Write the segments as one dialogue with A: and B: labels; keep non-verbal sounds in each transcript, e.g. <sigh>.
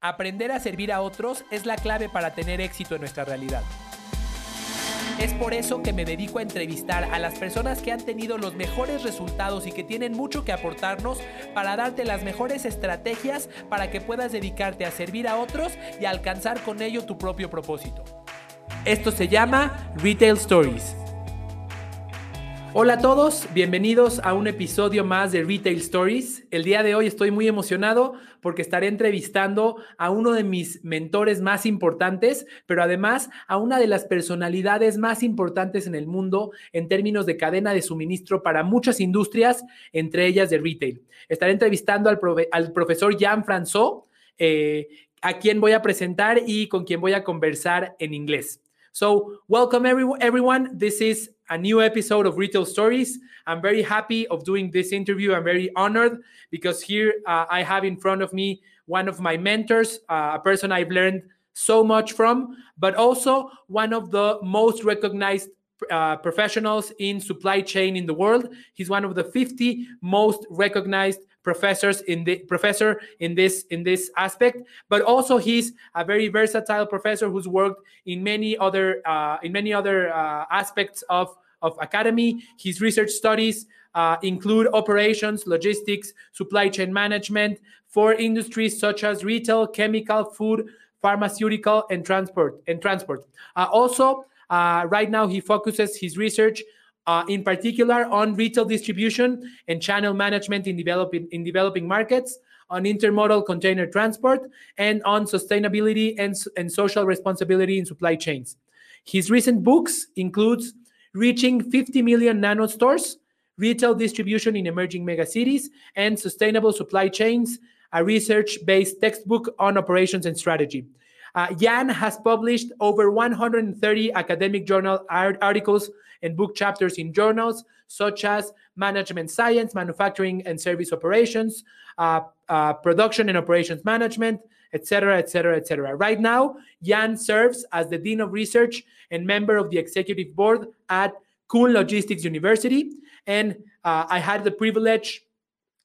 A: Aprender a servir a otros es la clave para tener éxito en nuestra realidad. Es por eso que me dedico a entrevistar a las personas que han tenido los mejores resultados y que tienen mucho que aportarnos para darte las mejores estrategias para que puedas dedicarte a servir a otros y alcanzar con ello tu propio propósito. Esto se llama Retail Stories. Hola a todos, bienvenidos a un episodio más de Retail Stories. El día de hoy estoy muy emocionado porque estaré entrevistando a uno de mis mentores más importantes, pero además a una de las personalidades más importantes en el mundo en términos de cadena de suministro para muchas industrias, entre ellas de retail. Estaré entrevistando al, profesor Jean François, eh, a quien voy a presentar y con quien voy a conversar en inglés. So, welcome everyone. This is a new episode of Retail Stories. I'm very happy of doing this interview. I'm very honored because here uh, I have in front of me one of my mentors, uh, a person I've learned so much from, but also one of the most recognized uh, professionals in supply chain in the world. He's one of the 50 most recognized professors in the professor in this in this aspect but also he's a very versatile professor who's worked in many other uh, in many other uh, aspects of of academy. His research studies uh, include operations logistics supply chain management for industries such as retail chemical food pharmaceutical and transport and transport. Uh, also uh, right now he focuses his research uh, in particular on retail distribution and channel management in developing in developing markets, on intermodal container transport, and on sustainability and, and social responsibility in supply chains. His recent books includes Reaching 50 Million Nano Stores, Retail Distribution in Emerging Megacities, and Sustainable Supply Chains, a research-based textbook on operations and strategy. Uh, Jan has published over 130 academic journal art articles and book chapters in journals such as Management Science, Manufacturing and Service Operations, uh, uh, Production and Operations Management, etc., etc., etc. Right now, Jan serves as the Dean of Research and member of the Executive Board at Kühne Logistics University. And uh, I had the privilege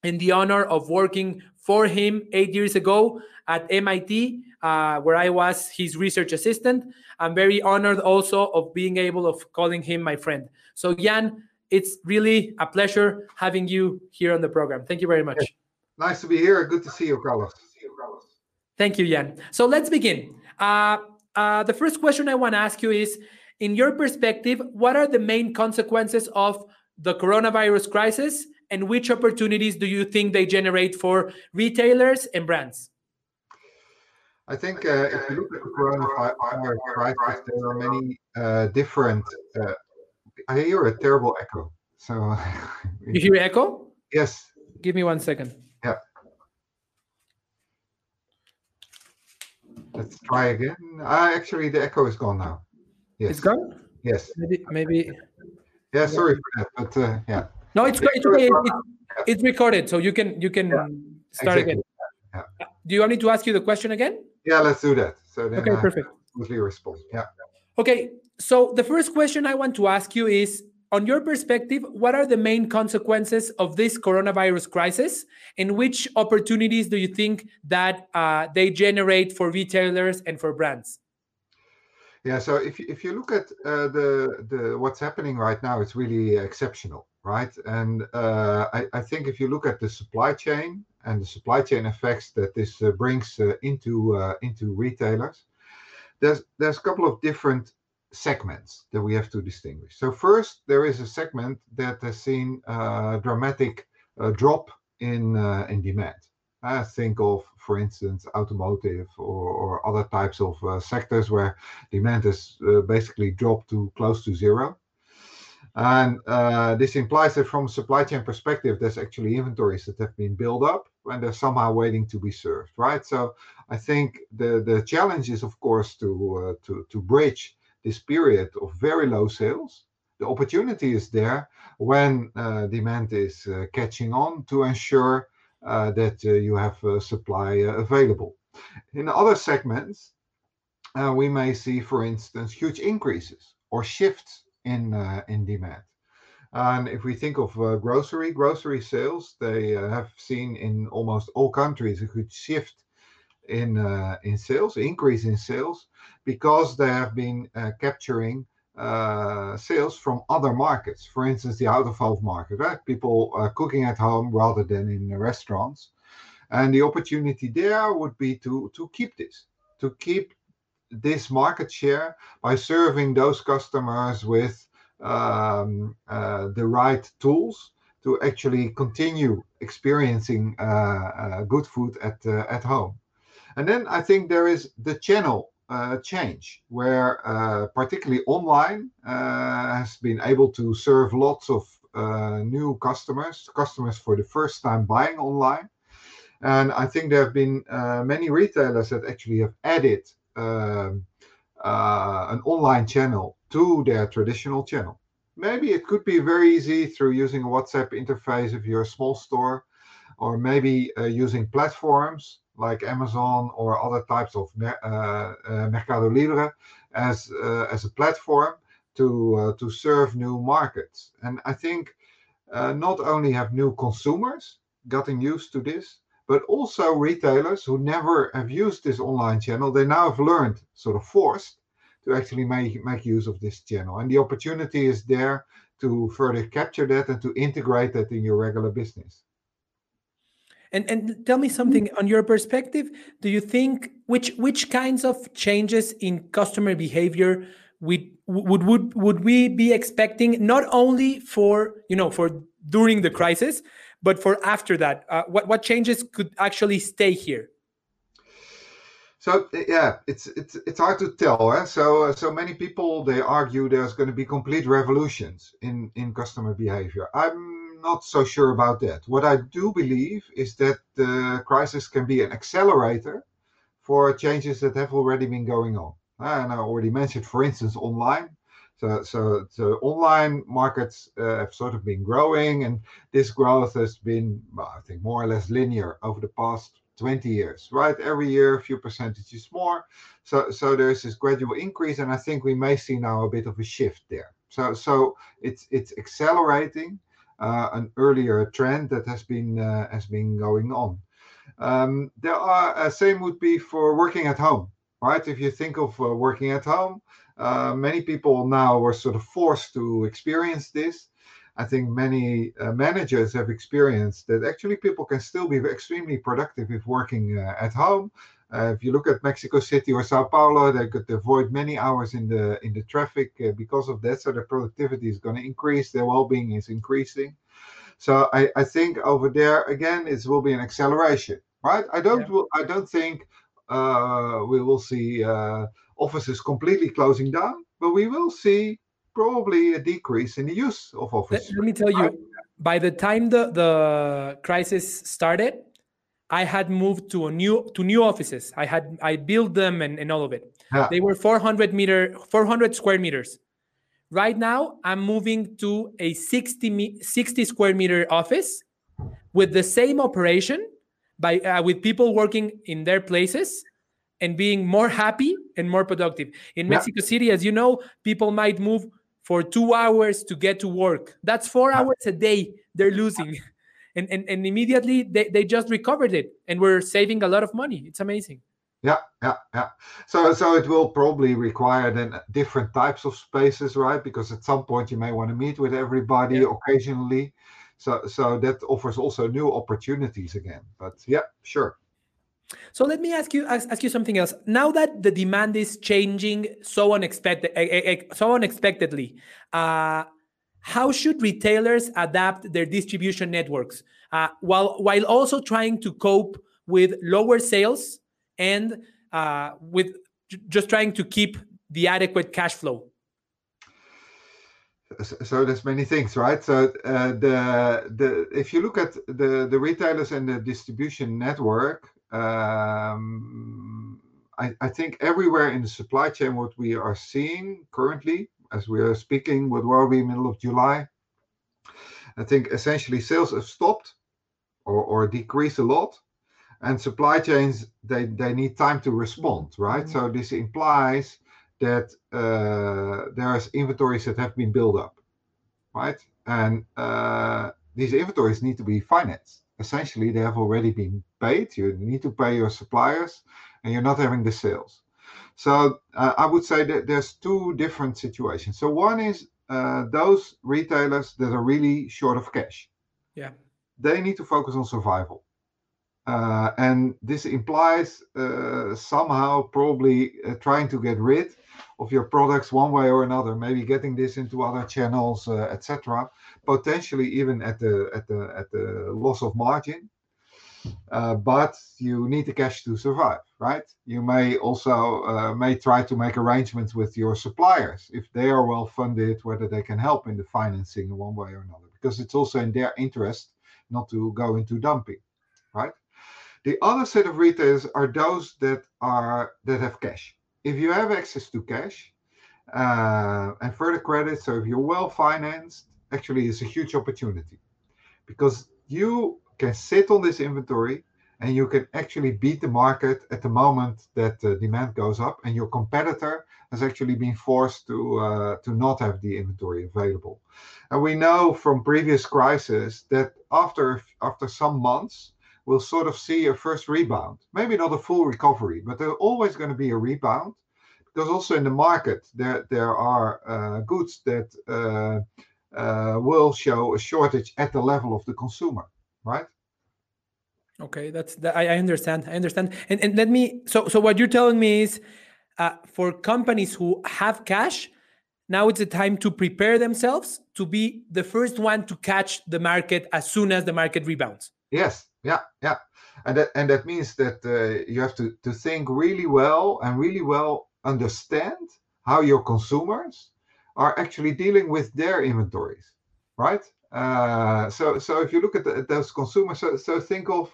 A: and the honor of working for him eight years ago at MIT, uh, where I was his research assistant. I'm very honored also of being able of calling him my friend. So Jan, it's really a pleasure having you here on the program. Thank you very much.
B: Nice to be here. Good to see you, Carlos.
A: Thank you, Jan. So let's begin. Uh, uh, the first question I want to ask you is, in your perspective, what are the main consequences of the coronavirus crisis and which opportunities do you think they generate for retailers and brands?
B: I think uh, if you look at the coronavirus crisis, there are many uh, different. Uh, I hear a terrible echo. So <laughs>
A: you hear echo?
B: Yes.
A: Give me one second.
B: Yeah. Let's try again. Uh, actually, the echo is gone now.
A: Yes. It's gone.
B: Yes.
A: Maybe. maybe...
B: Yeah. Sorry for that, but uh, yeah.
A: No, it's it's okay. It's, it's recorded, so you can you can yeah, start exactly. again. Yeah. Do you want me to ask you the question again?
B: Yeah, let's do that. So then
A: okay, I perfect.
B: Smoothly respond. Yeah.
A: Okay. So the first question I want to ask you is on your perspective, what are the main consequences of this coronavirus crisis, and which opportunities do you think that uh, they generate for retailers and for brands?
B: Yeah, so if you, if you look at uh, the the what's happening right now, it's really exceptional, right? And uh, I, I think if you look at the supply chain and the supply chain effects that this uh, brings uh, into uh, into retailers, there's there's a couple of different segments that we have to distinguish. So first, there is a segment that has seen a dramatic uh, drop in in demand. I think of, for instance, automotive or, or other types of uh, sectors where demand has uh, basically dropped to close to zero. And uh, this implies that from a supply chain perspective, there's actually inventories that have been built up and they're somehow waiting to be served, right? So I think the the challenge is, of course, to uh, to to bridge this period of very low sales. The opportunity is there when uh, demand is uh, catching on to ensure uh, that uh, you have supply available. In other segments, we may see, for instance, huge increases or shifts in in demand. And if we think of uh, grocery, grocery sales, they uh, have seen in almost all countries a good shift in uh, in sales, increase in sales, because they have been uh, capturing uh, sales from other markets. For instance, the out of home market, right? People cooking at home rather than in the restaurants, and the opportunity there would be to to keep this, to keep this market share by serving those customers with um, uh, the right tools to actually continue experiencing uh, uh, good food at uh, at home. And then I think there is the channel uh, change, where uh, particularly online uh, has been able to serve lots of new customers, customers for the first time buying online. And I think there have been many retailers that actually have added um, an online channel to their traditional channel. Maybe it could be very easy through using a WhatsApp interface if you're a small store, or maybe uh, using platforms like Amazon or other types of uh, uh, Mercado Libre as uh, as a platform to to serve new markets. And I think not only have new consumers gotten used to this, but also retailers who never have used this online channel, they now have learned, sort of forced, to actually make make use of this channel. And the opportunity is there to further capture that and to integrate that in your regular business.
A: And and tell me something on your perspective. Do you think which which kinds of changes in customer behavior we would would would we be expecting not only for you know for during the crisis, but for after that? Uh, what what changes could actually stay here?
B: So yeah, it's it's it's hard to tell. Eh? So uh, so many people they argue there's going to be complete revolutions in in customer behavior. I'm not so sure about that. What I do believe is that the crisis can be an accelerator for changes that have already been going on. And I already mentioned, for instance, online. So, so, so online markets uh, have sort of been growing, and this growth has been, well, I think, more or less linear over the past 20 years, right? Every year, a few percentages more. So, so there's this gradual increase, and I think we may see now a bit of a shift there. So, so it's it's accelerating, an earlier trend that has been uh, has been going on. Um, there are uh, same would be for working at home, right? If you think of working at home, many people now were sort of forced to experience this. I think many uh, managers have experienced that actually people can still be extremely productive if working uh, at home. Uh, if you look at Mexico City or Sao Paulo, they could avoid many hours in the in the traffic uh, because of that. So their productivity is going to increase, their well-being is increasing. So I, I think over there again, it will be an acceleration, right? I don't yeah. I don't think uh, we will see uh, offices completely closing down, but we will see probably a decrease in the use of office.
A: Let, let me tell you, by the time the the crisis started, I had moved to a new to new offices. I had I built them and, and all of it. Yeah. They were 400 meter 400 square meters. Right now, I'm moving to a 60 60 square meter office with the same operation by uh, with people working in their places and being more happy and more productive. In yeah. Mexico City, as you know, people might move for two hours to get to work. That's four hours a day they're losing <laughs> and, and, and immediately they, they just recovered it and we're saving a lot of money. It's amazing.
B: Yeah yeah yeah. So so it will probably require then different types of spaces right? Because at some point you may want to meet with everybody yeah. occasionally. So so that offers also new opportunities again. But yeah sure.
A: So let me ask you ask, ask you something else. Now that the demand is changing so unexpected, so unexpectedly, uh, how should retailers adapt their distribution networks uh, while while also trying to cope with lower sales and uh, with just trying to keep the adequate cash flow?
B: So there's many things right? So uh, the the if you look at the the retailers and the distribution network um, I, I think everywhere in the supply chain what we are seeing currently as we are speaking, with were we middle of July? I think essentially sales have stopped or, or decreased a lot. And supply chains, they, they need time to respond, right? Mm-hmm. So this implies that uh, there's inventories that have been built up, right? And uh, these inventories need to be financed essentially they have already been paid. You need to pay your suppliers, and you're not having the sales. So uh, I would say that there's two different situations. So one is uh, those retailers that are really short of cash.
A: Yeah.
B: They need to focus on survival. Uh, and this implies uh, somehow probably uh, trying to get rid of your products one way or another, maybe getting this into other channels, uh, etc. Potentially even at the at the at the loss of margin. Uh, but you need the cash to survive, right? You may also uh, may try to make arrangements with your suppliers if they are well funded, whether they can help in the financing in one way or another, because it's also in their interest not to go into dumping, right? The other set of retailers are those that are that have cash. If you have access to cash uh, and further credit, so if you're well financed, actually it's a huge opportunity because you can sit on this inventory and you can actually beat the market at the moment that the demand goes up and your competitor has actually been forced to uh, to not have the inventory available and we know from previous crises that after after some months we'll sort of see a first rebound. Maybe not a full recovery, but there's always going to be a rebound because also in the market there there are uh, goods that uh, uh, will show a shortage at the level of the consumer, right?
A: Okay, that's that, I, I understand. I understand. And and let me. So so what you're telling me is, uh, for companies who have cash, now it's the time to prepare themselves to be the first one to catch the market as soon as the market rebounds.
B: Yes, yeah, yeah, and that and that means that uh, you have to to think really well and really well understand how your consumers are actually dealing with their inventories, right? Uh, so so if you look at, the, at those consumers, so, so think of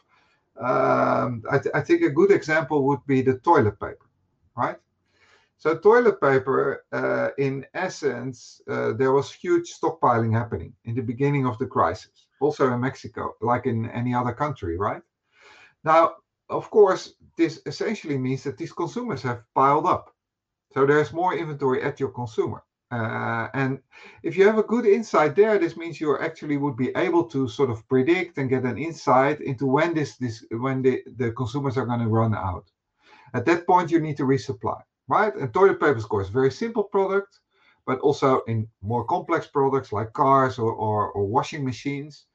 B: um, I, th- I think a good example would be the toilet paper, right? So toilet paper, uh, in essence, uh, there was huge stockpiling happening in the beginning of the crisis also in Mexico, like in any other country, right? Now, of course, this essentially means that these consumers have piled up. So there's more inventory at your consumer. Uh, and if you have a good insight there, this means you actually would be able to sort of predict and get an insight into when this this when the, the consumers are going to run out. At that point, you need to resupply, right? And toilet paper, of course, very simple product, but also in more complex products like cars or, or, or washing machines,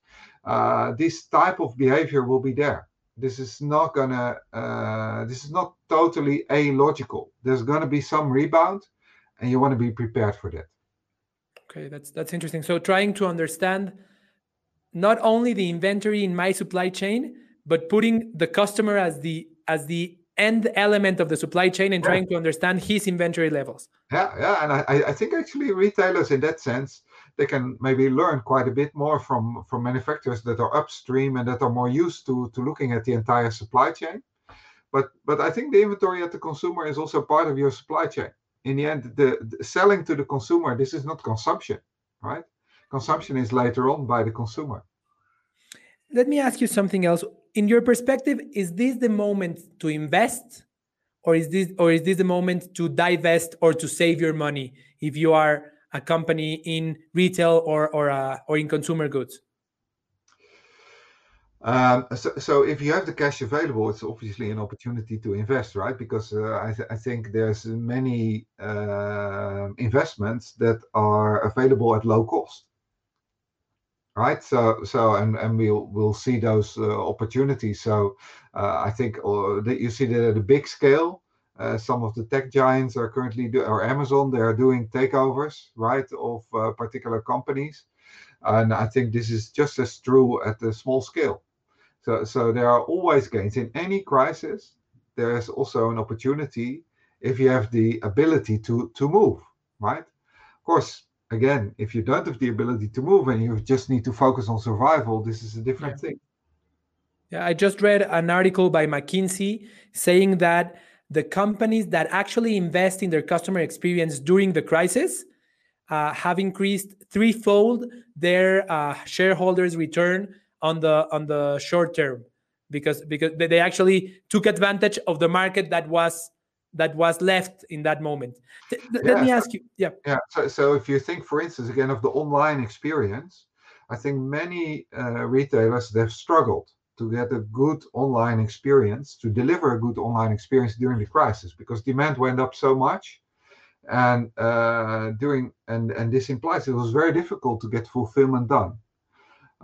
B: uh, this type of behavior will be there. This is not gonna. Uh, this is not totally illogical. There's gonna be some rebound, and you want to be prepared for that.
A: Okay, that's that's interesting. So trying to understand not only the inventory in my supply chain, but putting the customer as the as the end element of the supply chain and trying to understand his inventory levels.
B: Yeah, yeah, and I, I think actually retailers in that sense they can maybe learn quite a bit more from from manufacturers that are upstream and that are more used to to looking at the entire supply chain but but i think the inventory at the consumer is also part of your supply chain in the end the, the selling to the consumer this is not consumption right? Consumption is later on by the consumer.
A: Let me ask you something else. In your perspective is this the moment to invest or is this or is this the moment to divest or to save your money if you are a company in retail or or uh, or in consumer goods?
B: Um, so, so if you have the cash available, it's obviously an opportunity to invest, right? Because uh, I, th- I think there's many uh, investments that are available at low cost, right? So, so and and we'll we'll see those uh, opportunities. So, uh, I think uh, that you see that at a big scale, uh, some of the tech giants are currently do, or Amazon they are doing takeovers right of particular companies, and I think this is just as true at the small scale. So so there are always gains in any crisis. There is also an opportunity if you have the ability to to move right. Of course, again, if you don't have the ability to move and you just need to focus on survival, this is a different yeah. thing.
A: Yeah, I just read an article by McKinsey saying that the companies that actually invest in their customer experience during the crisis uh, have increased threefold their uh, shareholders' return on the on the short term because because they actually took advantage of the market that was that was left in that moment. Th- yeah, let me ask you, yeah,
B: yeah. So, so if you think, for instance, again of the online experience, I think many uh, retailers they've struggled to get a good online experience, to deliver a good online experience during the crisis, because demand went up so much, and uh, during and and this implies it was very difficult to get fulfillment done.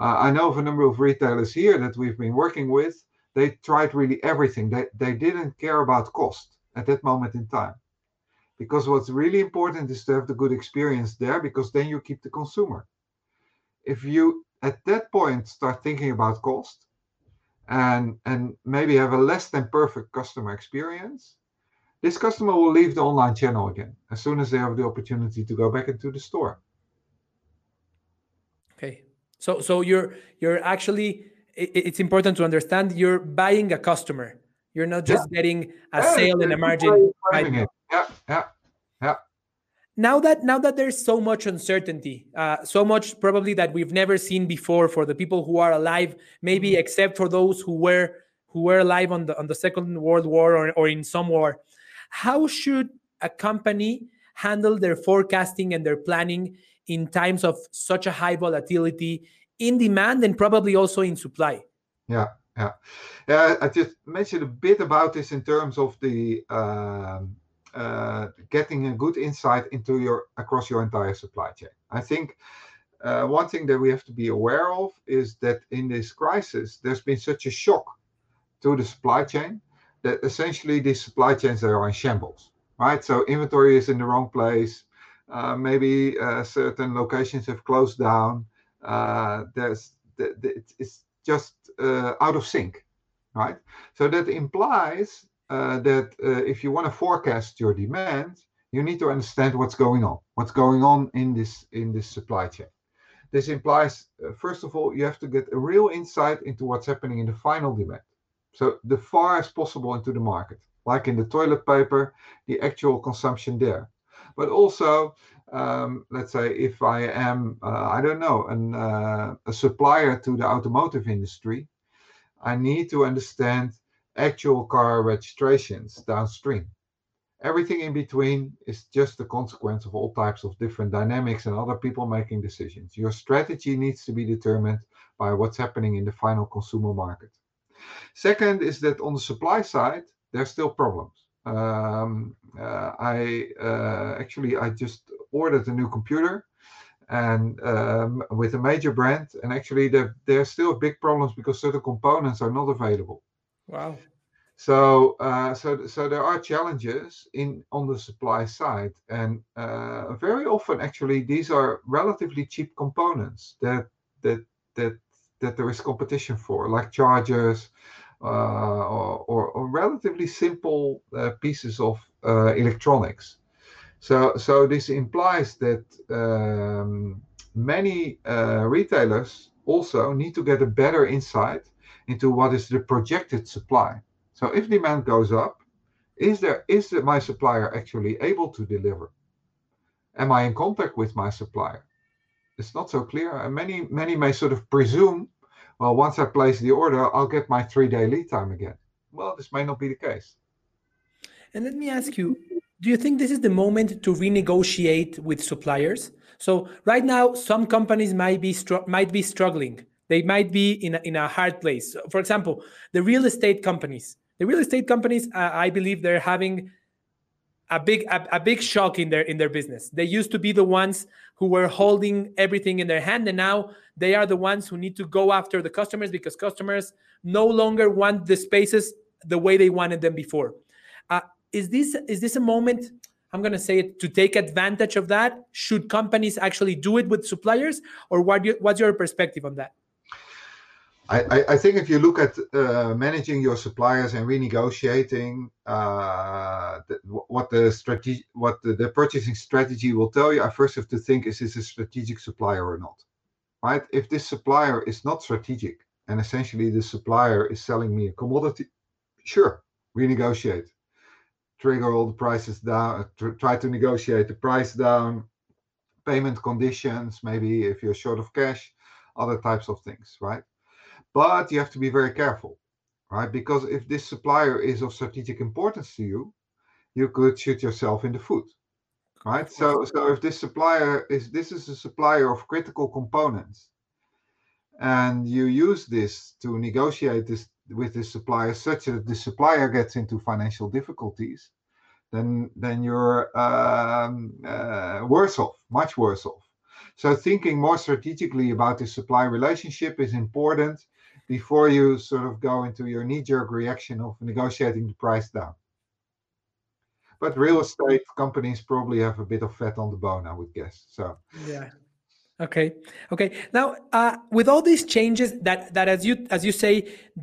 B: Uh, I know of a number of retailers here that we've been working with. They tried really everything. They they didn't care about cost at that moment in time, because what's really important is to have the good experience there, because then you keep the consumer. If you at that point start thinking about cost and and maybe have a less than perfect customer experience this customer will leave the online channel again as soon as they have the opportunity to go back into the store
A: so so you're you're actually it's important to understand you're buying a customer you're not just yeah. getting a yeah, sale and a margin
B: yeah yeah yeah
A: now that now that there's so much uncertainty uh, so much probably that we've never seen before for the people who are alive maybe mm-hmm. except for those who were who were alive on the on the second world war or, or in some war how should a company handle their forecasting and their planning in times of such a high volatility in demand and probably also in supply
B: yeah yeah yeah i just mentioned a bit about this in terms of the um, uh, getting a good insight into your across your entire supply chain. I think uh, one thing that we have to be aware of is that in this crisis, there's been such a shock to the supply chain that essentially these supply chains are in shambles, right? So inventory is in the wrong place. Uh, maybe uh, certain locations have closed down. Uh, there's it's just out of sync, right? So that implies that if you want to forecast your demand, you need to understand what's going on, what's going on in this in this supply chain. This implies, uh, first of all, you have to get a real insight into what's happening in the final demand. So the far as possible into the market, like in the toilet paper, the actual consumption there. But also, um, let's say if I am, uh, I don't know, an, uh, a supplier to the automotive industry, I need to understand actual car registrations downstream. Everything in between is just the consequence of all types of different dynamics and other people making decisions. Your strategy needs to be determined by what's happening in the final consumer market. Second is that on the supply side, there's still problems. Um, uh, I uh, actually I just ordered a new computer and um, with a major brand, and actually there there are still big problems because certain components are not available.
A: Wow.
B: So, uh, so, so there are challenges in on the supply side, and uh, very often, actually, these are relatively cheap components that that that that there is competition for, like chargers or, or, or, relatively simple uh, pieces of uh, electronics. So, so this implies that um, many uh, retailers also need to get a better insight into what is the projected supply. So if demand goes up, is there is my supplier actually able to deliver? Am I in contact with my supplier? It's not so clear. And many many may sort of presume, well, once I place the order, I'll get my three-day lead time again. Well, this may not be the case.
A: And let me ask you, do you think this is the moment to renegotiate with suppliers? So right now, some companies might be might be struggling they might be in a, in a hard place. For example, the real estate companies. The real estate companies, uh, I believe, they're having a big a, a, big shock in their in their business. They used to be the ones who were holding everything in their hand, and now they are the ones who need to go after the customers because customers no longer want the spaces the way they wanted them before. Uh, is this is this a moment? I'm going to say it to take advantage of that. Should companies actually do it with suppliers, or what? You, what's your perspective on that?
B: I, I, think if you look at uh, managing your suppliers and renegotiating, uh, the, what the strategy, what the, the, purchasing strategy will tell you, I first have to think: is this a strategic supplier or not? Right? If this supplier is not strategic, and essentially the supplier is selling me a commodity, sure, renegotiate, trigger all the prices down, tr try to negotiate the price down, payment conditions, maybe if you're short of cash, other types of things, right? But you have to be very careful, right? Because if this supplier is of strategic importance to you, you could shoot yourself in the foot, right? So, so if this supplier is this is a supplier of critical components, and you use this to negotiate this with the supplier such that the supplier gets into financial difficulties, then then you're um, uh, worse off, much worse off. So thinking more strategically about the supply relationship is important before you sort of go into your knee-jerk reaction of negotiating the price down. But real estate companies probably have a bit of fat on the bone, I would guess. So
A: yeah. Okay. Okay. Now, uh, with all these changes that that as you as you say,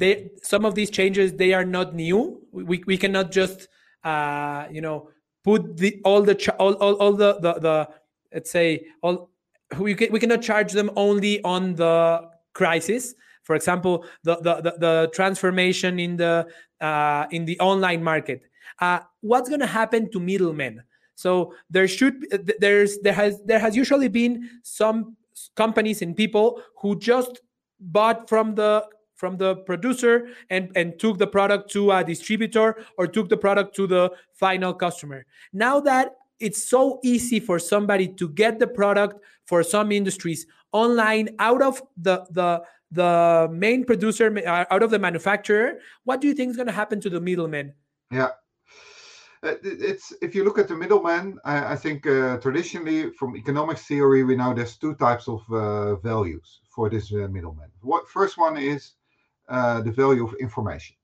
A: they some of these changes they are not new. We we cannot just uh, you know put the all the all, all, all the, the the let's say all we can, we cannot charge them only on the crisis. For example, the the the, the transformation in the uh, in the online market. Uh, what's going to happen to middlemen? So there should there's there has there has usually been some companies and people who just bought from the from the producer and and took the product to a distributor or took the product to the final customer. Now that it's so easy for somebody to get the product for some industries online out of the the the main producer uh, out of the manufacturer what do you think is going to happen to the middlemen
B: yeah uh, it's if you look at the middleman, I, I think uh, traditionally from economics theory we know there's two types of uh, values for this uh, middleman. What first one is uh, the value of information,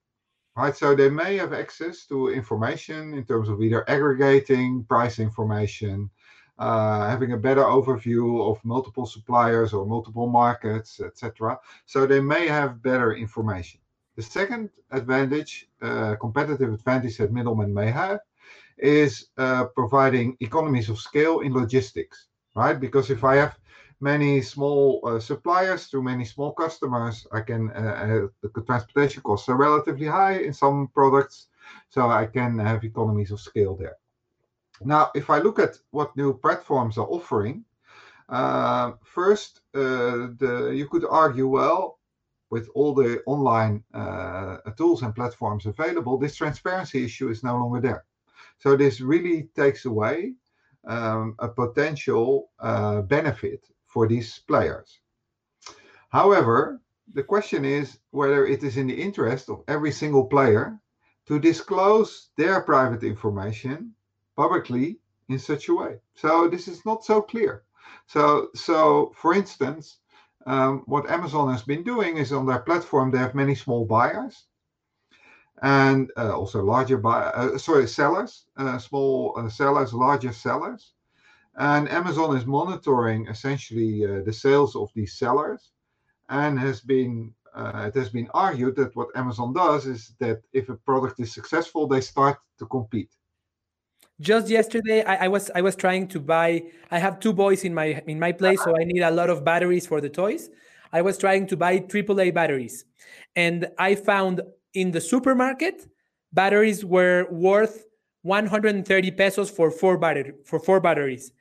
B: right? So they may have access to information in terms of either aggregating price information, uh, having a better overview of multiple suppliers or multiple markets, etc. So they may have better information. The second advantage, uh, competitive advantage that middlemen may have, is uh, providing economies of scale in logistics, right? Because if I have many small uh, suppliers to many small customers, I can uh, the transportation costs are relatively high in some products, so I can have economies of scale there. Now, if I look at what new platforms are offering, uh, first, uh, the, you could argue, well, with all the online uh, tools and platforms available, this transparency issue is no longer there. So this really takes away um, a potential uh, benefit for these players. However, the question is whether it is in the interest of every single player to disclose their private information publicly in such a way. So this is not so clear. So, so for instance, um, what Amazon has been doing is on their platform, they have many small buyers and uh, also larger buy, uh, sorry, sellers, uh, small uh, sellers, larger sellers. And Amazon is monitoring essentially uh, the sales of these sellers and has been uh, it has been argued that what Amazon does is that if a product is successful, they start to compete.
A: Just yesterday, I, I, was I was trying to buy. I have two boys in my in my place, so I need a lot of batteries for the toys. I was trying to buy AAA batteries, and I found in the supermarket batteries were worth 130 pesos for four battery for four batteries.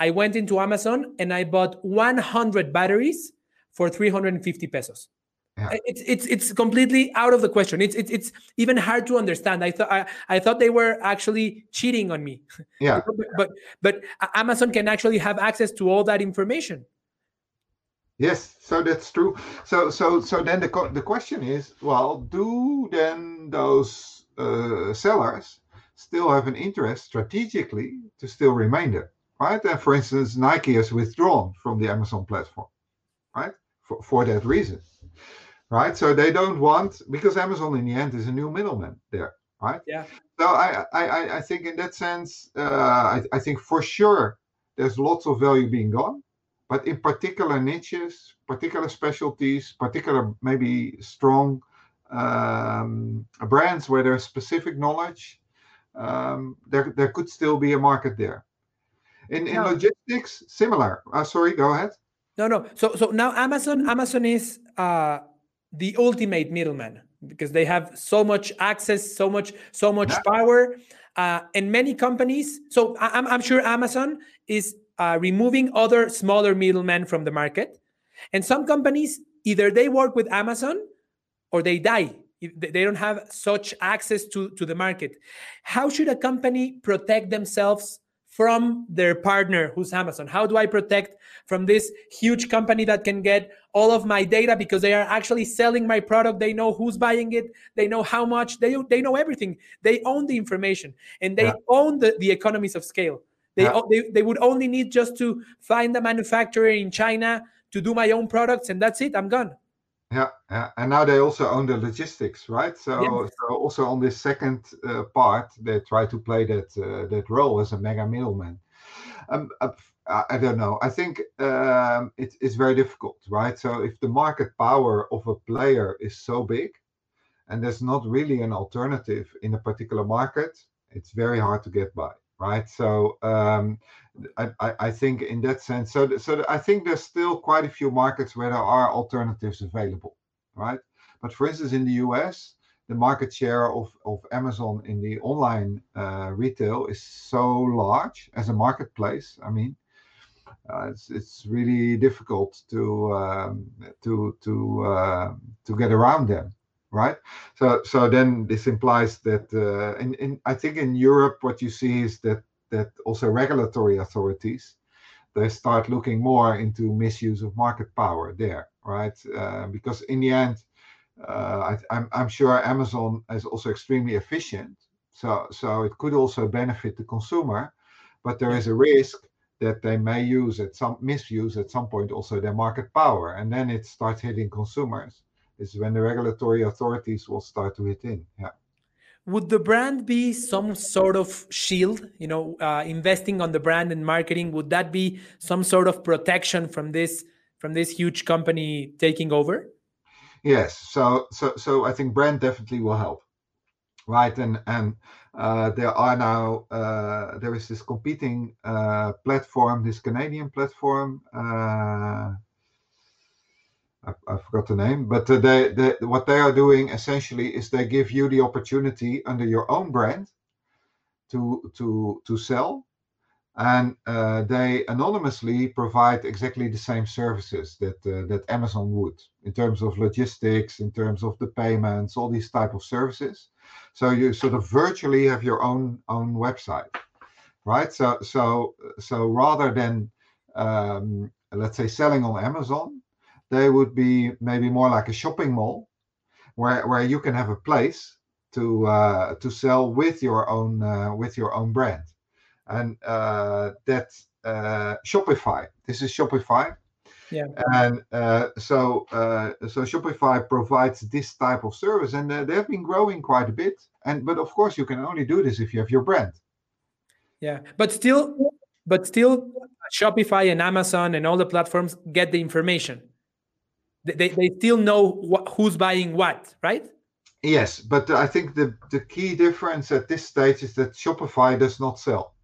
A: I went into Amazon and I bought 100 batteries for 350 pesos. Yeah. It's it's it's completely out of the question. It's it's it's even hard to understand. I thought I, I thought they were actually cheating on me.
B: Yeah. <laughs>
A: but, but but Amazon can actually have access to all that information.
B: Yes, so that's true. So so so then the the question is, well, do then those uh, sellers still have an interest strategically to still remain there, right? And for instance, Nike has withdrawn from the Amazon platform, right? For for that reason right? So they don't want because Amazon in the end is a new middleman there, right?
A: Yeah.
B: So I I I think in that sense, uh, I I think for sure there's lots of value being gone, but in particular niches, particular specialties, particular maybe strong um, brands where there's specific knowledge, um, there there could still be a market there. In in no. logistics, similar. Uh, sorry, go ahead.
A: No, no. So so now Amazon Amazon is uh the ultimate middleman because they have so much access, so much, so much power, uh, and many companies. So I'm, I'm sure Amazon is uh, removing other smaller middlemen from the market, and some companies either they work with Amazon or they die. They don't have such access to, to the market. How should a company protect themselves from their partner who's Amazon? How do I protect from this huge company that can get all of my data because they are actually selling my product? They know who's buying it, they know how much, they, they know everything. They own the information and they yeah. own the, the economies of scale. They, yeah. they, they would only need just to find a manufacturer in China to do my own products and that's it. I'm gone.
B: Yeah, yeah, and now they also own the logistics, right? So, so also on this second uh, part, they try to play that uh, that role as a mega middleman. Um, uh, I don't know. I think um, it, it's very difficult, right? So if the market power of a player is so big, and there's not really an alternative in a particular market, it's very hard to get by, right? So um, I, I, think in that sense, so so I think there's still quite a few markets where there are alternatives available, right? But for instance, in the US, the market share of, of Amazon in the online uh, retail is so large as a marketplace. I mean, uh, it's it's really difficult to um, to to uh, to get around them, right? So so then this implies that uh, in, in I think in Europe what you see is that that also regulatory authorities they start looking more into misuse of market power there, right? Uh, because in the end, uh, I, I'm, I'm sure Amazon is also extremely efficient, so so it could also benefit the consumer, but there is a risk that they may use at some misuse at some point also their market power, and then it starts hitting consumers. Is when the regulatory authorities will start to hit in. Yeah.
A: Would the brand be some sort of shield you know uh, investing on the brand and marketing? Would that be some sort of protection from this from this huge company taking over?
B: Yes. So so so i think brand definitely will help right and and uh, there are now uh, there is this competing uh, platform this canadian platform uh, I, I forgot the name, but uh, they, they, what they are doing essentially is they give you the opportunity under your own brand to to to sell, and uh, they anonymously provide exactly the same services that that Amazon would in terms of logistics, in terms of the payments, all these type of services. So you sort of virtually have your own own website, right? So so so rather than um, let's say selling on Amazon, they would be maybe more like a shopping mall where where you can have a place to uh, to sell with your own uh, with your own brand. And uh, that uh, shopify. This is shopify
A: yeah
B: and uh, so uh, so shopify provides this type of service and they have been growing quite a bit and but of course you can only do this if you have your brand
A: yeah but still but still shopify and amazon and all the platforms get the information they, they still know wh- who's buying what, right?
B: Yes, but I think the, the key difference at this stage is that Shopify does not sell.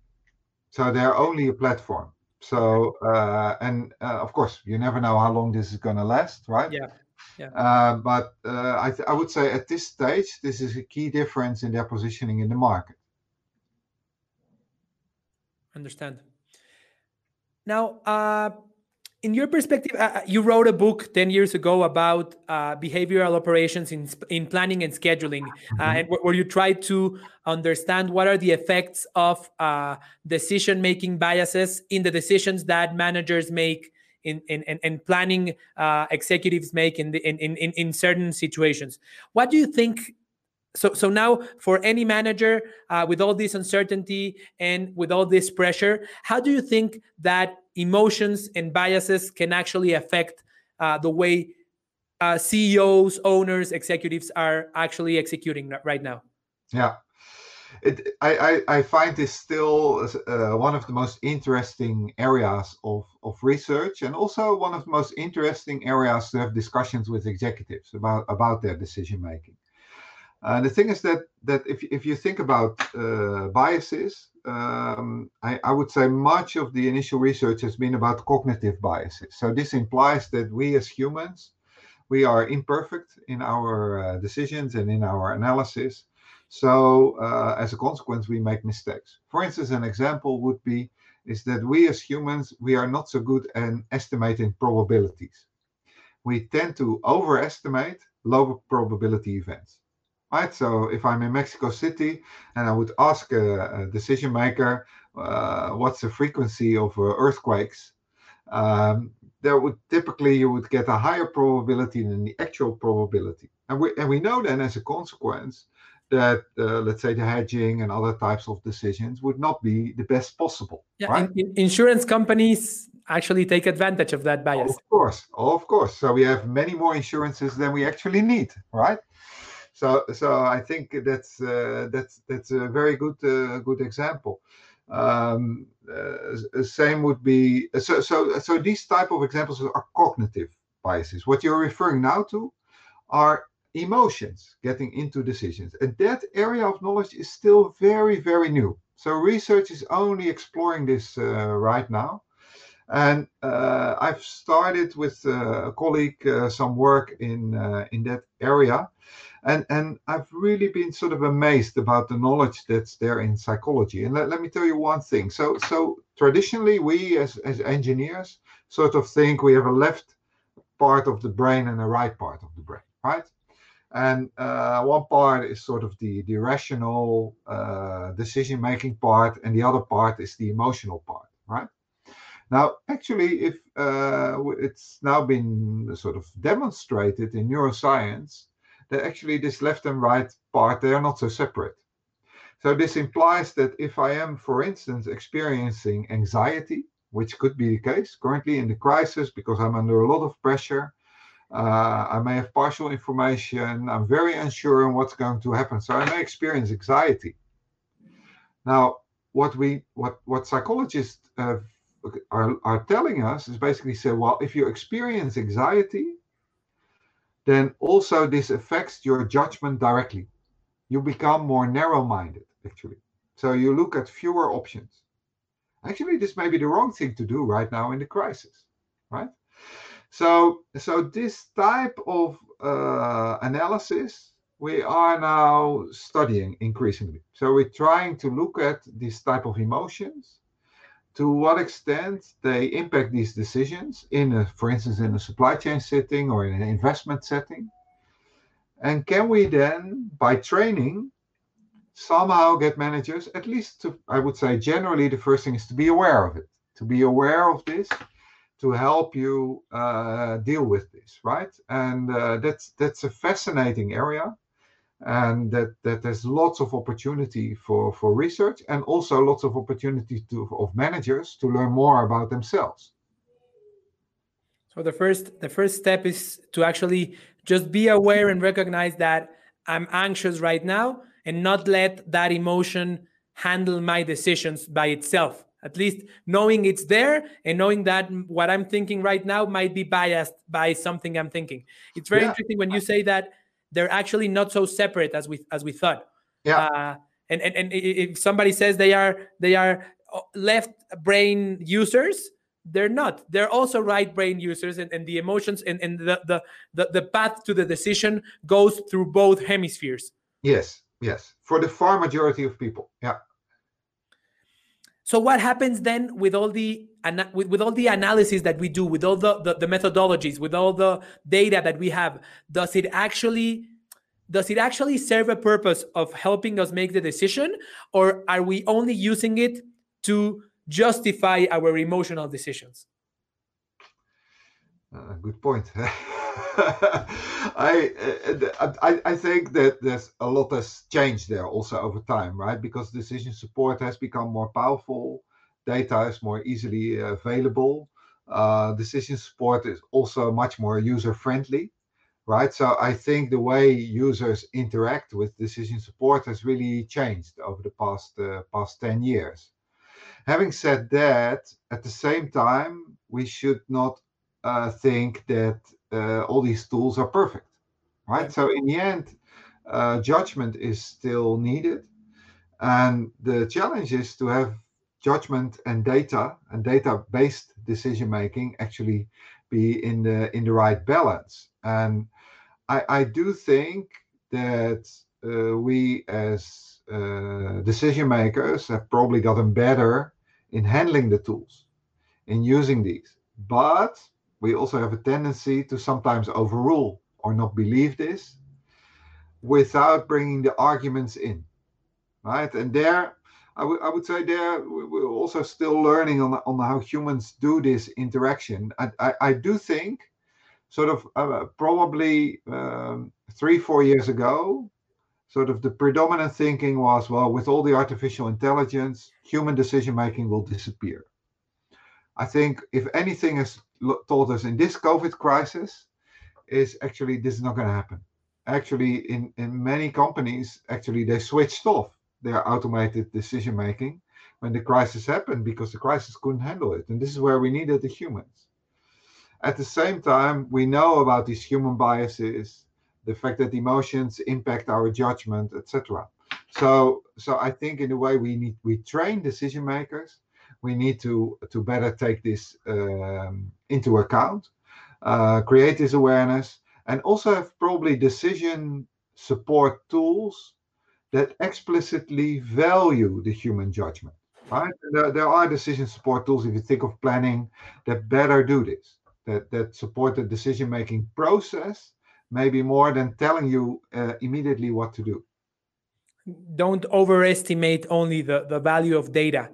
B: So they're only a platform. So, uh, and uh, of course, you never know how long this is going to last, right?
A: Yeah. Yeah.
B: Uh, but uh, I, th- I would say at this stage, this is a key difference in their positioning in the market.
A: Understand. Now, uh, in your perspective, uh, uh, you wrote a book 10 years ago about uh, behavioral operations in, in planning and scheduling, uh, mm-hmm. and where you tried to understand what are the effects of uh, decision making biases in the decisions that managers make in, in, in, in planning uh, executives make in, the, in, in, in certain situations. What do you think so so now for any manager uh, with all this uncertainty and with all this pressure how do you think that emotions and biases can actually affect uh, the way uh, ceos owners executives are actually executing right now.
B: Yeah. It, I, I, I find this still uh, one of the most interesting areas of, of research and also one of the most interesting areas to have discussions with executives about, about their decision making. Uh, the thing is that that if if you think about uh, biases, um, I, I, would say much of the initial research has been about cognitive biases. So this implies that we as humans, we are imperfect in our uh, decisions and in our analysis. So uh, as a consequence, we make mistakes. For instance, an example would be is that we as humans we are not so good at estimating probabilities. We tend to overestimate low probability events right? So if I'm in Mexico City and I would ask a, a decision maker, uh, what's the frequency of uh, earthquakes? Um, there would typically you would get a higher probability than the actual probability, and we and we know then as a consequence that uh, let's say the hedging and other types of decisions would not be the best possible.
A: Yeah, right? in, in insurance companies actually take advantage of that bias.
B: Of course, of course. So we have many more insurances than we actually need, right? So, so I think that's uh, that's that's a very good uh, good example. Um, uh, same would be so so so these type of examples are cognitive biases. What you're referring now to are emotions getting into decisions, and that area of knowledge is still very very new. So research is only exploring this uh, right now. And uh, I've started with uh, a colleague uh, some work in uh, in that area, and and I've really been sort of amazed about the knowledge that's there in psychology. And let, let me tell you one thing. So so traditionally we as as engineers sort of think we have a left part of the brain and a right part of the brain, right? And uh, one part is sort of the, the rational uh, decision making part, and the other part is the emotional part, right? Now, actually, if uh, it's now been sort of demonstrated in neuroscience that actually this left and right part they are not so separate. So this implies that if I am, for instance, experiencing anxiety, which could be the case currently in the crisis because I'm under a lot of pressure, uh, I may have partial information, I'm very unsure on what's going to happen, so I may experience anxiety. Now, what we what what psychologists have are, are telling us is basically say, well, if you experience anxiety, then also this affects your judgment directly. You become more narrow minded, actually. So you look at fewer options. Actually, this may be the wrong thing to do right now in the crisis, right? So, so this type of uh, analysis we are now studying increasingly. So we're trying to look at this type of emotions to what extent they impact these decisions in a, for instance in a supply chain setting or in an investment setting? And can we then by training somehow get managers at least to i would say generally the first thing is to be aware of it to be aware of this to help you uh, deal with this right? And uh, that's that's a fascinating area and that that there's lots of opportunity for for research and also lots of opportunity to of managers to learn more about themselves.
A: So the first the first step is to actually just be aware and recognize that i'm anxious right now and not let that emotion handle my decisions by itself. At least knowing it's there and knowing that what i'm thinking right now might be biased by something i'm thinking. It's very yeah. interesting when you say that they're actually not so separate as we as we thought.
B: Yeah. Uh,
A: and, and and if somebody says they are they are uh, left brain users, they're not. They're also right brain users, and, and the emotions and, and the, the the the path to the decision goes through both hemispheres.
B: Yes, yes. For the far majority of people. Yeah.
A: So what happens then with all the with, with all the analysis that we do, with all the, the, the methodologies, with all the data that we have? Does it actually does it actually serve a purpose of helping us make the decision, or are we only using it to justify our emotional decisions?
B: Uh, good point. <laughs> I, uh, I I think that there's a lot has changed there also over time, right? Because decision support has become more powerful, data is more easily available. Uh, decision support is also much more user friendly, right? So I think the way users interact with decision support has really changed over the past uh, past ten years. Having said that, at the same time, we should not uh, think that uh, all these tools are perfect, right? So in the end, uh, judgment is still needed, and the challenge is to have judgment and data and data-based decision making actually be in the in the right balance. And I, I do think that uh, we as uh, decision makers have probably gotten better in handling the tools, in using these. But we also have a tendency to sometimes overrule or not believe this. without bringing the arguments in, right? And there, I would I would say there we're also still learning on on how humans do this interaction. I I, I do think, sort of uh, probably um, three four years ago, sort of the predominant thinking was well with all the artificial intelligence, human decision making will disappear. I think if anything has taught us in this COVID crisis, is actually this is not going to happen. Actually, in in many companies, actually they switched off their automated decision making when the crisis happened because the crisis couldn't handle it. And this is where we needed the humans. At the same time, we know about these human biases, the fact that emotions impact our judgment, etc. So, so I think in a way we need we train decision makers. We need to to better take this um, into account, uh, create this awareness, and also have probably decision support tools that explicitly value the human judgment. Right? There, there, are decision support tools, if you think of planning, that better do this, that, that support the decision making process, maybe more than telling you uh, immediately what to do.
A: Don't overestimate only the, the value of data.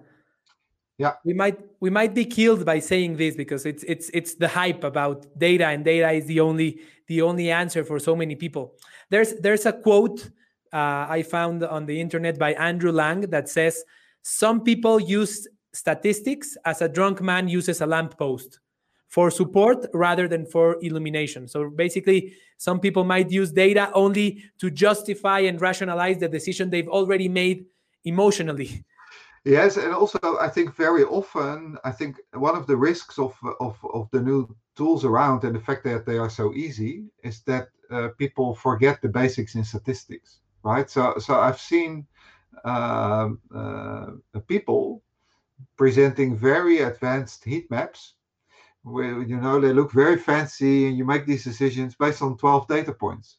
B: Yeah.
A: We might we might be killed by saying this because it's it's it's the hype about data and data is the only the only answer for so many people. There's there's a quote uh, I found on the internet by Andrew Lang that says some people use statistics as a drunk man uses a lamppost for support rather than for illumination. So basically, some people might use data only to justify and rationalize the decision they've already made emotionally.
B: Yes, and also I think very often I think one of the risks of of of the new tools around and the fact that they are so easy is that uh, people forget the basics in statistics right? So, so I've seen uh, uh, people presenting very advanced heat maps where you know they look very fancy and you make these decisions based on 12 data points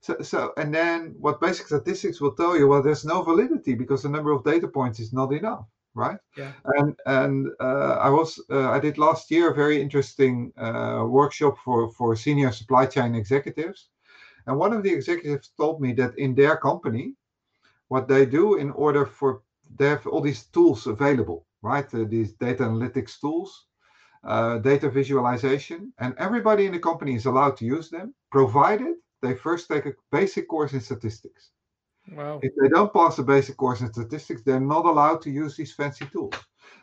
B: so, so and then what basic statistics will tell you well there's no validity because the number of data points is not enough right?
A: Yeah.
B: And and uh, i was uh, i did last year a very interesting uh, workshop for for senior supply chain executives. And one of the executives told me that in their company, what they do in order for they have all these tools available, right? Uh, these data analytics tools, uh, data visualization, and everybody in the company is allowed to use them, provided they first take a basic course in statistics.
A: Wow.
B: If they don't pass a basic course in statistics, they're not allowed to use these fancy tools.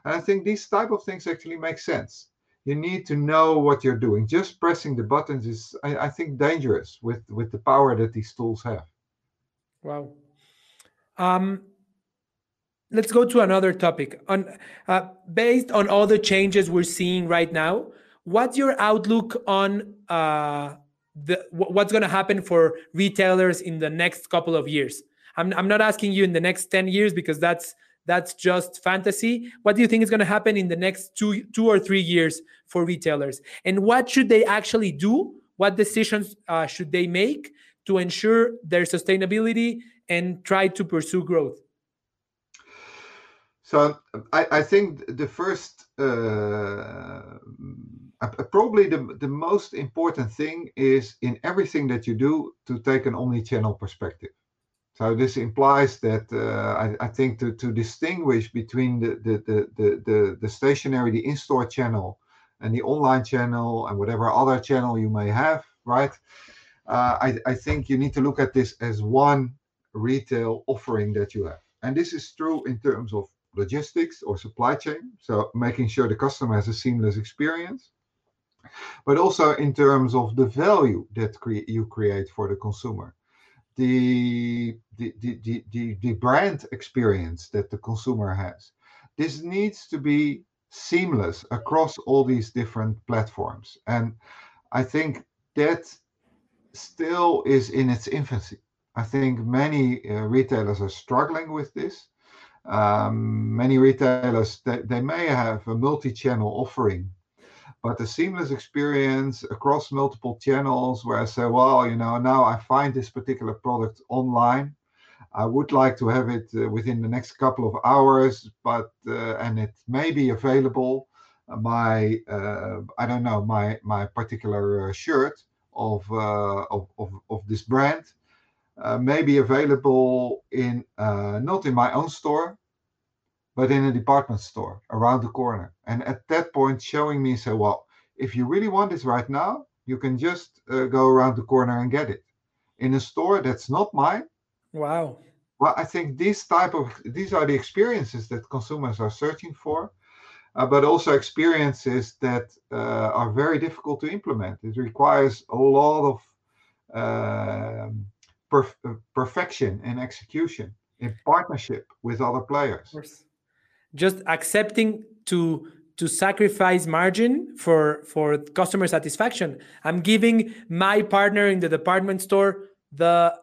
B: And I think these type of things actually make sense you need to know what you're doing. Just pressing the buttons is, I, I, think, dangerous with with the power that these tools have.
A: Wow. Um, let's go to another topic. On uh, based on all the changes we're seeing right now, what's your outlook on uh, the what's going to happen for retailers in the next couple of years? I'm I'm not asking you in the next ten years because that's that's just fantasy. What do you think is going to happen in the next two, two or three years for retailers? And what should they actually do? What decisions uh, should they make to ensure their sustainability and try to pursue growth?
B: So I, I think the first, uh, probably the, the most important thing is in everything that you do to take an omni-channel perspective. So this implies that uh, I, I, think to, to distinguish between the, the, the, the, the stationary, the in-store channel and the online channel and whatever other channel you may have, right? Uh, I, I think you need to look at this as one retail offering that you have. And this is true in terms of logistics or supply chain. So making sure the customer has a seamless experience, but also in terms of the value that cre you create for the consumer the, the, the, the, the brand experience that the consumer has. This needs to be seamless across all these different platforms. And I think that still is in its infancy. I think many uh, retailers are struggling with this. Um, many retailers, they, they may have a multi-channel offering but the seamless experience across multiple channels where I say, well, you know, now I find this particular product online. I would like to have it uh, within the next couple of hours, but uh, and it may be available. My uh, I don't know my my particular uh, shirt of, uh, of, of of this brand uh, may be available in uh, not in my own store, but in a department store around the corner. And at that point, showing me, say, well, if you really want this right now, you can just uh, go around the corner and get it in a store that's not mine.
A: Wow.
B: Well, I think these type of these are the experiences that consumers are searching for, uh, but also experiences that uh, are very difficult to implement. It requires a lot of um, perf perfection and execution in partnership with other players.
A: Just accepting to to sacrifice margin for for customer satisfaction. I'm giving my partner in the department store the,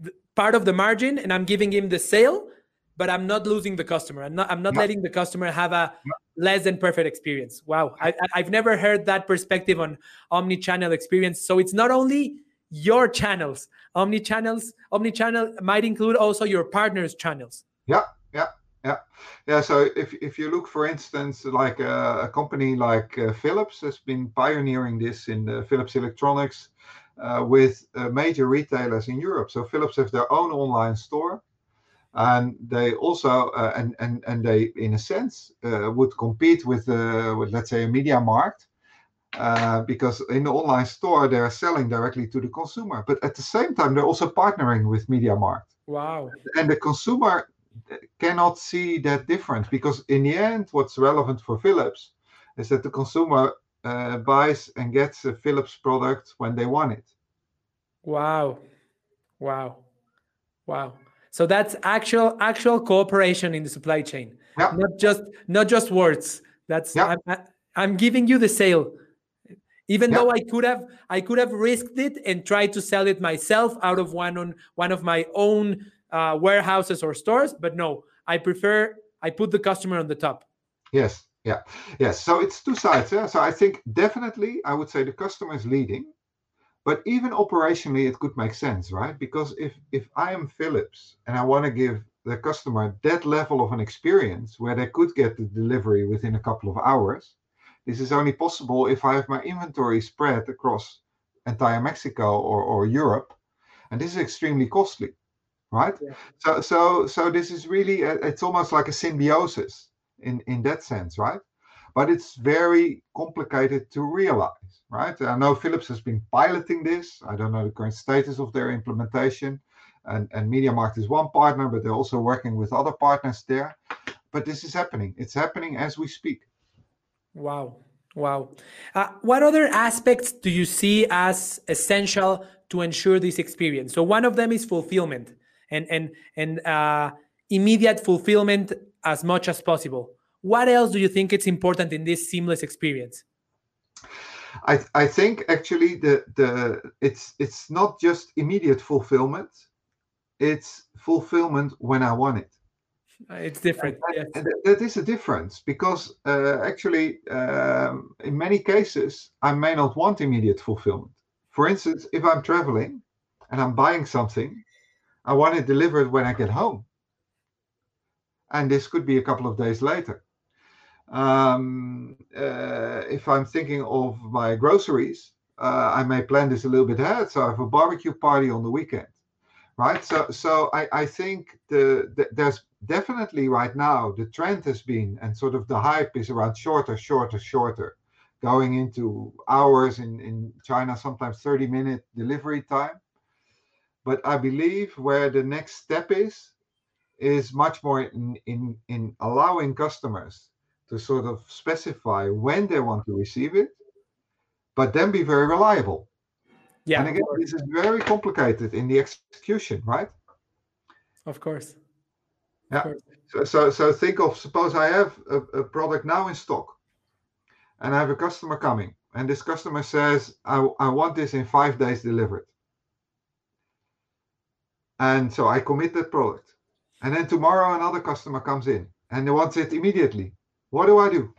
A: the part of the margin, and I'm giving him the sale, but I'm not losing the customer. I'm not I'm not no. letting the customer have a no. less than perfect experience. Wow, I, I've never heard that perspective on omni-channel experience. So it's not only your channels, omni-channels, omni-channel might include also your partners' channels.
B: Yeah, yeah. Yeah so if if you look for instance like a, a company like uh, philips has been pioneering this in the philips electronics uh, with uh, major retailers in europe. So philips has their own online store and they also uh, and and and they in a sense uh, would compete with uh, with let's say a MediaMarkt uh, because in the online store they're selling directly to the consumer. But at the same time they're also partnering with MediaMarkt
A: wow.
B: And the consumer cannot see that difference because in the end, what's relevant for Philips is that the consumer uh, buys and gets a Philips product when they want it.
A: Wow, wow, wow. So that's actual actual cooperation in the supply chain.
B: Yeah.
A: Not just not just words. That's yeah. I'm, I'm giving you the sale even yeah. though i could have i could have risked it and tried to sell it myself out of one on one of my own uh, warehouses or stores. But no, I prefer I put the customer on the top.
B: Yes, yeah, yes. So it's two sides. Yeah? So I think definitely I would say the customer is leading, but even operationally it could make sense, right? Because if if I am Philips and I want to give the customer that level of an experience where they could get the delivery within a couple of hours, this is only possible if I have my inventory spread across entire Mexico or, or Europe, and this is extremely costly right? Yeah. so so so this is really a, it's almost like a symbiosis in in that sense right? But it's very complicated to realize right? I know philips has been piloting this. I don't know the current status of their implementation. And and MediaMarkt is one partner but they're also working with other partners there. But this is happening. It's happening as we speak.
A: Wow. Wow. Uh, what other aspects do you see as essential to ensure this experience? So one of them is fulfillment and and and uh, immediate fulfillment as much as possible. What else do you think it's important in this seamless experience?
B: I I think actually the the it's it's not just immediate fulfillment, it's fulfillment when I want it.
A: Uh, it's different.
B: Yes. That, that is a difference because uh, actually, um, in many cases, I may not want immediate fulfillment. For instance, if I'm traveling and I'm buying something, I want it delivered when I get home. And this could be a couple of days later. Um, uh, if I'm thinking of my groceries, uh, I may plan this a little bit ahead. So I have a barbecue party on the weekend, right? So, so I, I think the, the there's definitely right now the trend has been, and sort of the hype is around shorter, shorter, shorter, going into hours in in China, sometimes 30 minute delivery time. But I believe where the next step is, is much more in, in, in allowing customers to sort of specify when they want to receive it, but then be very reliable.
A: Yeah.
B: And again, this is very complicated in the execution, right?
A: Of course.
B: Yeah. Of course. So, so, so think of suppose I have a, a product now in stock and I have a customer coming and this customer says, I, I want this in five days delivered. And so I commit that product. And then tomorrow another customer comes in and they wants it immediately. What do I do?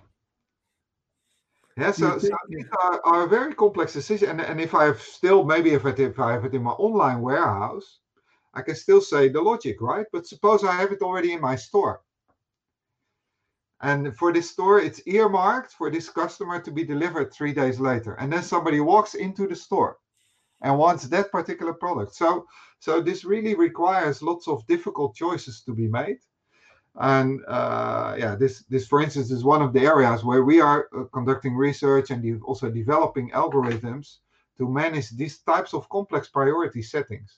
B: Yeah, so, so these are, are very complex decisions. And, and if I have still, maybe if I, if I have it in my online warehouse, I can still say the logic, right? But suppose I have it already in my store. And for this store, it's earmarked for this customer to be delivered three days later. And then somebody walks into the store and wants that particular product. So so this really requires lots of difficult choices to be made. And uh, yeah, this this for instance is one of the areas where we are uh, conducting research and also developing algorithms to manage these types of complex priority settings.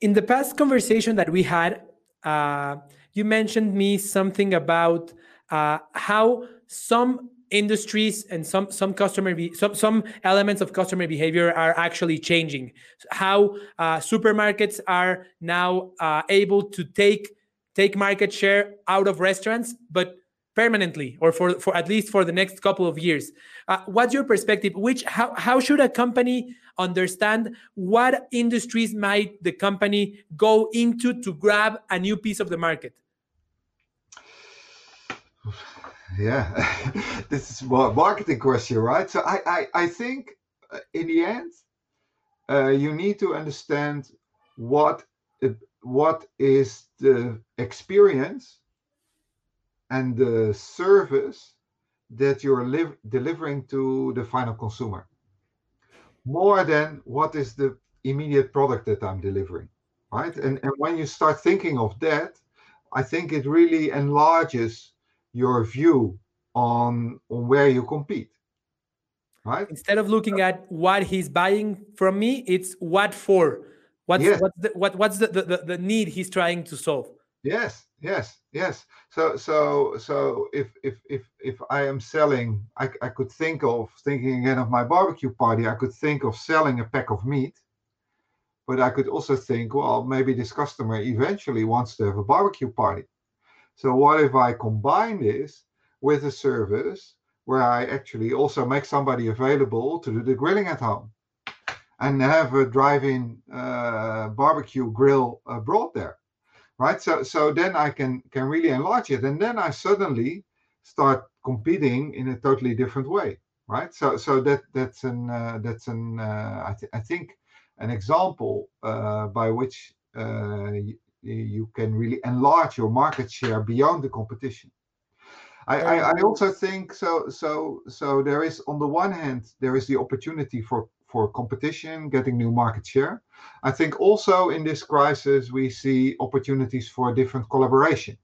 A: In the past conversation that we had, uh, you mentioned me something about uh, how some industries and some some customer be, some some elements of customer behavior are actually changing. How uh, supermarkets are now uh, able to take take market share out of restaurants, but permanently or for, for at least for the next couple of years. Uh, what's your perspective? Which how, how should a company understand what industries might the company go into to grab a new piece of the market? <sighs>
B: Yeah, <laughs> this is a marketing question, right? So I, I, I think uh, in the end, uh, you need to understand what what is the experience and the service that you're live, delivering to the final consumer more than what is the immediate product that I'm delivering, right? And, and when you start thinking of that, I think it really enlarges your view on, on where you compete, right?
A: Instead of looking at what he's buying from me, it's what for. What's, yes. what's, the, what, what's the, the, the need he's trying to solve?
B: Yes, yes, yes. So so so if if if if I am selling, I, I could think of thinking again of my barbecue party. I could think of selling a pack of meat, but I could also think, well, maybe this customer eventually wants to have a barbecue party. So what if I combine this with a service where I actually also make somebody available to do the grilling at home and have a drive-in uh, barbecue grill uh, brought there? right? So so then I can can really enlarge it, and then I suddenly start competing in a totally different way, right? So so that that's an uh, that's an uh, I, th- I think an example uh, by which you, can really enlarge your market share beyond the competition. I, I, I also think so so so there is on the one hand there is the opportunity for for competition, getting new market share. I think also in this crisis, we see opportunities for different collaboration.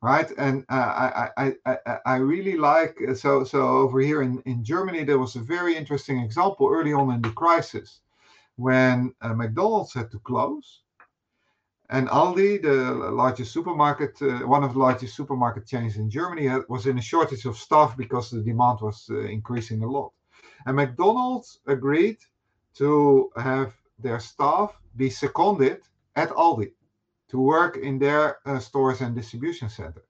B: Right, and uh, I, I, I, I really like so so over here in, in Germany there was a very interesting example early on in the crisis when uh, McDonald's had to close, and Aldi, the largest supermarket, uh, one of the largest supermarket chains in Germany, had, was in a shortage of staff because the demand was uh, increasing a lot. And McDonald's agreed to have their staff be seconded at Aldi to work in their uh, stores and distribution centers.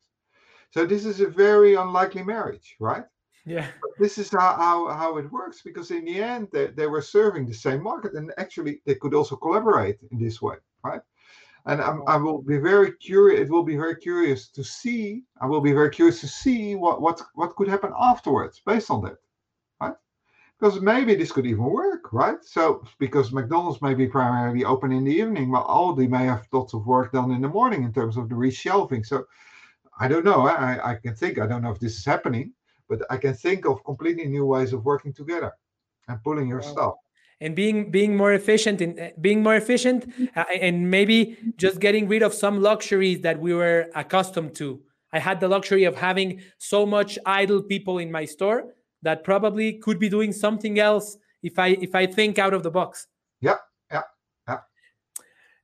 B: So this is a very unlikely marriage, right?
A: Yeah.
B: But this is how, how, how it works because in the end they, they were serving the same market and actually they could also collaborate in this way, right? And I'm, oh. I will be very curious. It will be very curious to see. I will be very curious to see what what what could happen afterwards based on that right? because maybe this could even work, right? So because McDonald's may be primarily open in the evening, but Aldi may have lots of work done in the morning in terms of the reshelving. So I don't know. I, I can think. I don't know if this is happening, but I can think of completely new ways of working together and pulling your wow. stuff
A: and being being more efficient in being more efficient uh, and maybe just getting rid of some luxuries that we were accustomed to i had the luxury of having so much idle people in my store that probably could be doing something else if I if I think out of the box.
B: Yeah, yeah, yeah.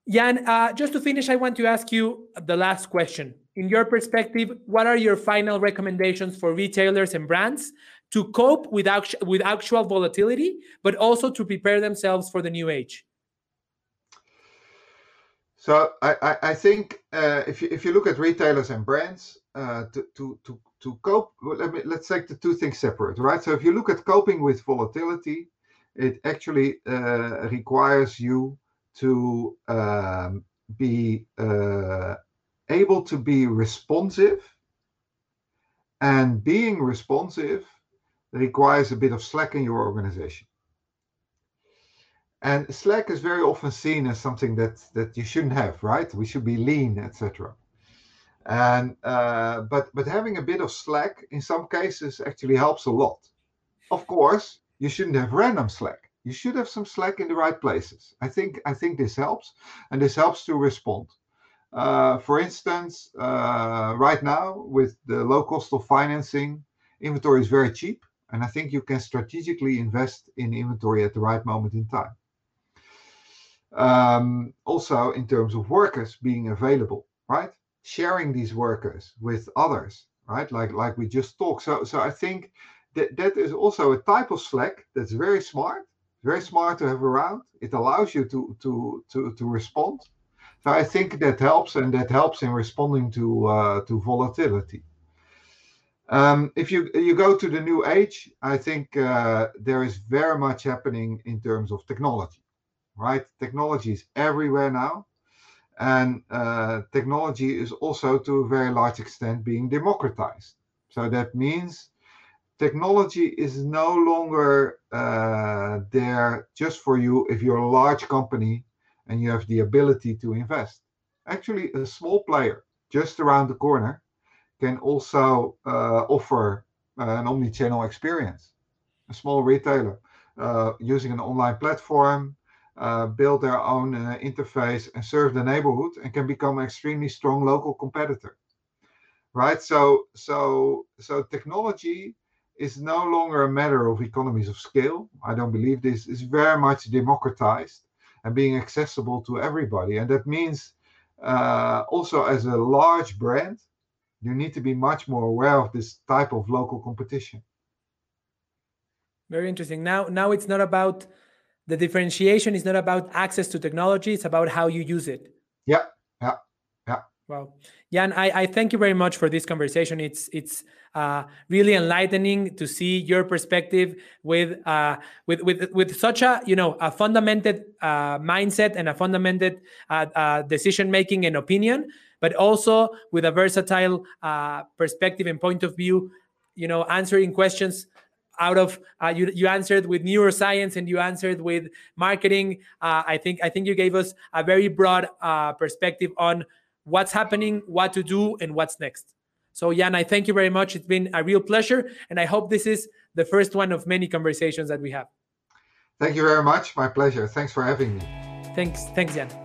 A: Jan, uh, just to finish, I want to ask you the last question. In your perspective, what are your final recommendations for retailers and brands to cope with, with actual volatility, but also to prepare themselves for the new age?
B: So I, I, I think uh, if you if you look at retailers and brands, uh, to, to to to cope, let me, let's take the two things separate, right? So if you look at coping with volatility, it actually uh, requires you to um, be uh, able to be responsive. And being responsive requires a bit of slack in your organization. And slack is very often seen as something that that you shouldn't have, right? We should be lean, etc and uh, but but having a bit of slack in some cases actually helps a lot of course you shouldn't have random slack You should have some slack in the right places. I think I think this helps, and this helps to respond. Uh, for instance, uh, right now with the low cost of financing, inventory is very cheap, and I think you can strategically invest in inventory at the right moment in time. Um, also, in terms of workers being available, right? Sharing these workers with others, right? Like like we just talked. So so I think that that is also a type of Slack that's very smart, very smart to have around. It allows you to to to to respond so I think that helps, and that helps in responding to uh, to volatility. Um, if you you go to the new age, I think uh, there is very much happening in terms of technology, right? Technology is everywhere now, and uh, technology is also to a very large extent being democratized. So that means technology is no longer uh, there just for you if you're a large company and you have the ability to invest. Actually, a small player just around the corner can also uh, offer uh, an omni-channel experience. A small retailer uh, using an online platform, build their own interface and serve the neighborhood and can become an extremely strong local competitor. Right? So, so, so technology is no longer a matter of economies of scale. I don't believe this is very much democratized and being accessible to everybody. And that means uh, also as a large brand, you need to be much more aware of this type of local competition.
A: Very interesting. Now, now it's not about the differentiation is not about access to technology. It's about how you use it.
B: Yeah, yeah, yeah.
A: Well, Jan, I, I thank you very much for this conversation. It's it's uh, really enlightening to see your perspective with uh, with with with such a you know a fundamented uh, mindset and a fundamented uh, uh, decision making and opinion, but also with a versatile uh, perspective and point of view. You know, answering questions out of uh, you you answered with neuroscience and you answered with marketing uh, i think i think you gave us a very broad uh, perspective on what's happening what to do and what's next so, Jan, I thank you very much. It's been a real pleasure. And I hope this is the first one of many conversations that we have.
B: Thank you very much. My pleasure. Thanks for having me.
A: Thanks. Thanks, Jan.